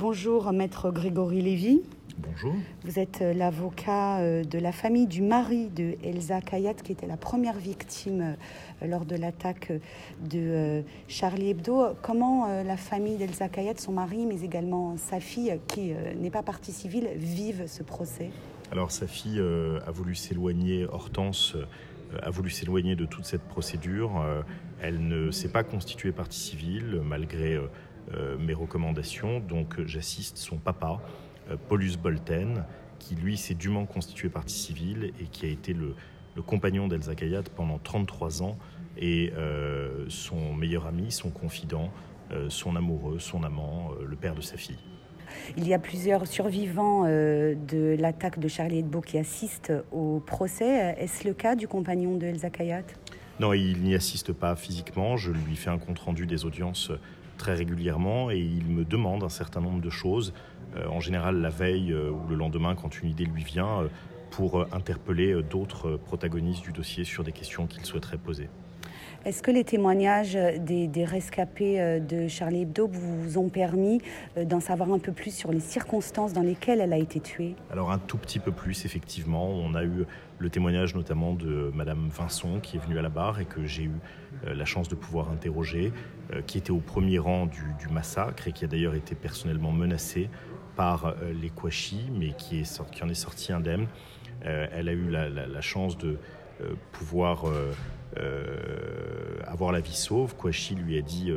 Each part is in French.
Bonjour, maître Grégory Lévy. Bonjour. Vous êtes euh, l'avocat euh, de la famille du mari de Elsa Kayat, qui était la première victime euh, lors de l'attaque de Charlie Hebdo. Comment la famille d'Elsa Kayat, son mari, mais également sa fille, qui n'est pas partie civile, vivent ce procès? Alors, sa fille a voulu s'éloigner, Hortense a voulu s'éloigner de toute cette procédure. Elle ne s'est pas constituée partie civile, malgré mes recommandations. Donc, j'assiste son papa euh, Paulus Bolten, qui lui s'est dûment constitué partie civile et qui a été le, compagnon d'Elsa Kayat pendant 33 ans et euh, son meilleur ami, son confident, euh, son amoureux, son amant, le père de sa fille. Il y a plusieurs survivants de l'attaque de Charlie Hebdo qui assistent au procès. Est-ce le cas du compagnon de Elsa Kayat Non, il n'y assiste pas physiquement. Je lui fais un compte-rendu des audiences très régulièrement et il me demande un certain nombre de choses euh, en général la veille euh, ou le lendemain quand une idée lui vient, euh, pour interpeller d'autres protagonistes du dossier sur des questions qu'il souhaiterait poser. Est-ce que les témoignages des, rescapés de Charlie Hebdo vous ont permis d'en savoir un peu plus sur les circonstances dans lesquelles elle a été tuée? Alors un tout petit peu plus, effectivement. On a eu le témoignage notamment de Madame Vincent qui est venue à la barre et que j'ai eu la chance de pouvoir interroger, qui était au premier rang du, massacre et qui a d'ailleurs été personnellement menacée par euh, les Kouachi, mais qui, en est sortie indemne. Euh, elle a eu la, chance de euh, pouvoir avoir la vie sauve. Kouachi lui a dit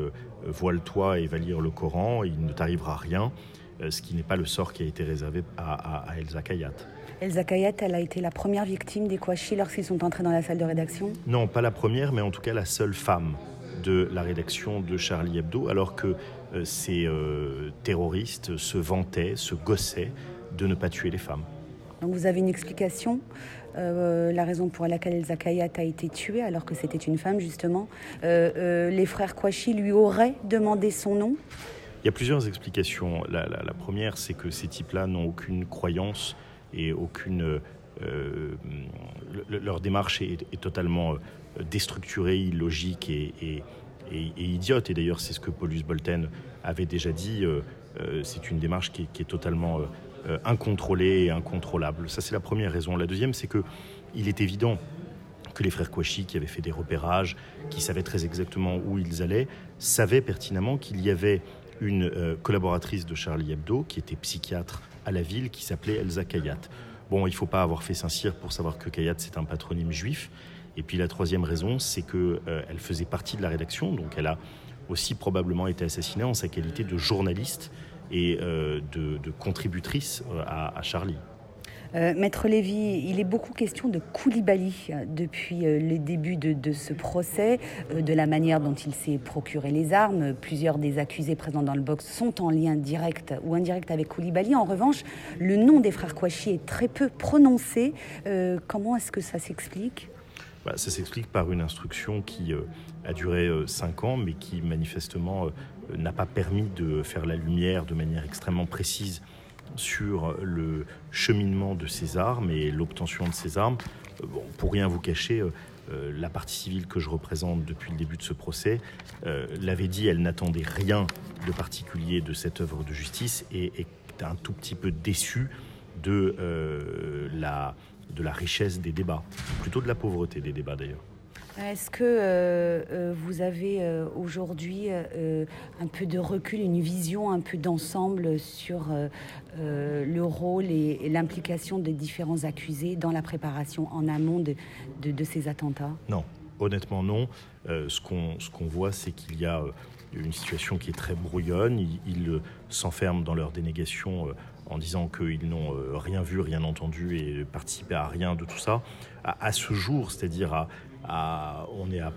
Voile-toi et va lire le Coran, il ne t'arrivera rien ce qui n'est pas le sort qui a été réservé à, Elsa Kayat. Elsa Kayat, elle a été la première victime des Kouachi lorsqu'ils sont entrés dans la salle de rédaction? Non, pas la première, mais en tout cas la seule femme de la rédaction de Charlie Hebdo, alors que euh, ces euh, terroristes se vantaient, se gossaient de ne pas tuer les femmes. Donc vous avez une explication euh, la raison pour laquelle Elsa Kayat a été tuée, alors que c'était une femme justement. les frères Kouachi lui auraient demandé son nom? Il y a plusieurs explications. La, première, c'est que ces types-là n'ont aucune croyance et aucune. leur démarche est, totalement déstructurée, illogique et, idiote. Et d'ailleurs, c'est ce que Paulus Bolten avait déjà dit. Euh, euh, c'est une démarche qui est, totalement euh, incontrôlée et incontrôlable. Ça, c'est la première raison. La deuxième, c'est que il est évident que les frères Kouachi, qui avaient fait des repérages, qui savaient très exactement où ils allaient, savaient pertinemment qu'il y avait une collaboratrice de Charlie Hebdo, qui était psychiatre à la ville, qui s'appelait Elsa Kayat. Bon, il ne faut pas avoir fait Saint-Cyr pour savoir que Kayat, c'est un patronyme juif. Et puis la troisième raison, c'est qu'elle euh, elle faisait partie de la rédaction, donc elle a aussi probablement été assassinée en sa qualité de journaliste et euh, de, contributrice euh, à, Charlie. Maître Lévy, il est beaucoup question de Koulibaly depuis les débuts de, ce procès, de la manière dont il s'est procuré les armes. Plusieurs des accusés présents dans le box sont en lien direct ou indirect avec Koulibaly. En revanche, le nom des frères Kouachi est très peu prononcé. comment est-ce que ça s'explique? Bah, ça s'explique par une instruction qui euh, a duré euh, cinq ans, mais qui manifestement euh, n'a pas permis de faire la lumière de manière extrêmement précise sur le cheminement de ces armes et l'obtention de ces armes. Bon, pour rien vous cacher, la partie civile que je représente depuis le début de ce procès l'avait dit, elle n'attendait rien de particulier de cette œuvre de justice et est un tout petit peu déçue de la de la richesse des débats, plutôt de la pauvreté des débats d'ailleurs. Est-ce que euh, euh, vous avez euh, aujourd'hui un peu de recul, une vision un peu d'ensemble sur le rôle et, l'implication des différents accusés dans la préparation en amont de, ces attentats? Non, honnêtement non. ce qu'on voit, c'est qu'il y a une situation qui est très brouillonne. Ils, s'enferment dans leur dénégation en disant qu'ils n'ont rien vu, rien entendu et participé à rien de tout ça. À, ce jour, c'est-à-dire à, on est à,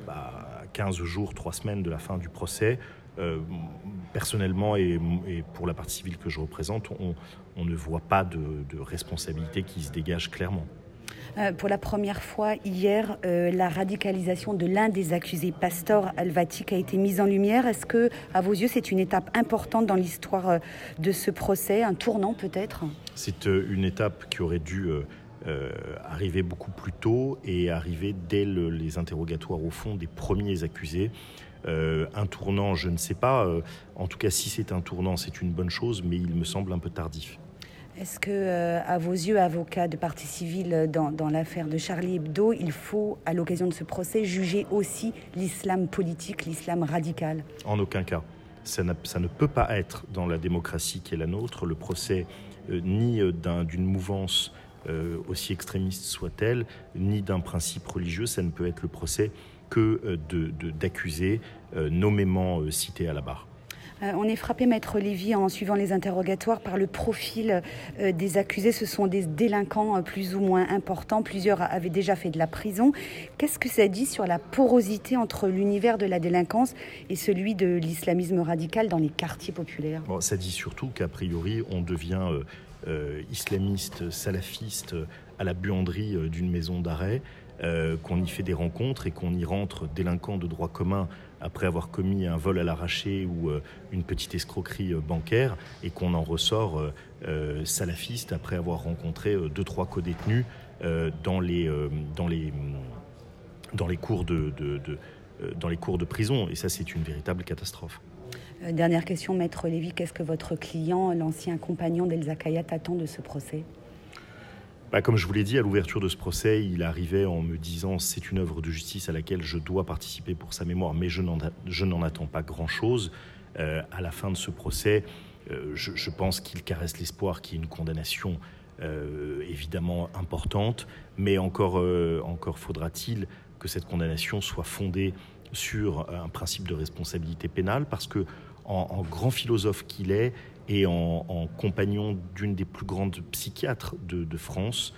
15 jours, 3 semaines de la fin du procès, euh, personnellement et, pour la partie civile que je représente, on, ne voit pas de, de responsabilité qui se dégage clairement. Euh, pour la première fois hier, euh, la radicalisation de l'un des accusés, Pastor Alvatic, a été mise en lumière. Est-ce que, à vos yeux, c'est une étape importante dans l'histoire de ce procès, un tournant peut-être? C'est une étape qui aurait dû arriver beaucoup plus tôt et arriver dès les interrogatoires au fond des premiers accusés. un tournant, je ne sais pas. en tout cas, si c'est un tournant, c'est une bonne chose, mais il me semble un peu tardif. Est-ce que, euh, à vos yeux, avocat de partie civile dans, dans l'affaire de Charlie Hebdo, il faut, à l'occasion de ce procès, juger aussi l'islam politique, l'islam radical? En aucun cas. Ça, ça, ne peut pas être dans la démocratie qui est la nôtre le procès euh, ni euh, d'une mouvance aussi extrémiste soit-elle, ni d'un principe religieux. Ça ne peut être le procès que d'accusés de, nommément cités à la barre. Euh, on est frappé, Maître Lévy, en suivant les interrogatoires, par le profil euh, des accusés. Ce sont des délinquants euh, plus ou moins importants. Plusieurs avaient déjà fait de la prison. Qu'est-ce que ça dit sur la porosité entre l'univers de la délinquance et celui de l'islamisme radical dans les quartiers populaires? Ça dit surtout qu'a priori, on devient islamiste, salafiste à la buanderie d'une maison d'arrêt. qu'on y fait des rencontres et qu'on y rentre délinquant de droit commun après avoir commis un vol à l'arraché ou euh, une petite escroquerie euh, bancaire et qu'on en ressort euh, salafiste après avoir rencontré deux trois co-détenus dans les dans les dans les cours de, dans les cours de prison et ça c'est une véritable catastrophe. Dernière question, Maître Lévy, qu'est-ce que votre client, l'ancien compagnon d'Elsa Kayat, attend de ce procès? Bah, comme je vous l'ai dit, à l'ouverture de ce procès, il arrivait en me disant c'est une œuvre de justice à laquelle je dois participer pour sa mémoire, mais je n'en attends pas grand-chose. Euh, à la fin de ce procès, euh, je, pense qu'il caresse l'espoir qu'il y ait une condamnation euh, évidemment importante, mais encore, encore faudra-t-il que cette condamnation soit fondée sur un principe de responsabilité pénale, parce que en grand philosophe qu'il est, et en, compagnon d'une des plus grandes psychiatres de, France,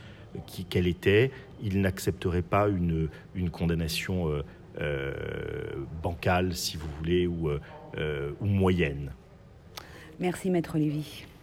qu'elle était, il n'accepterait pas une, une condamnation euh, euh, bancale, si vous voulez, ou, euh, ou moyenne. Merci, Maître Lévy.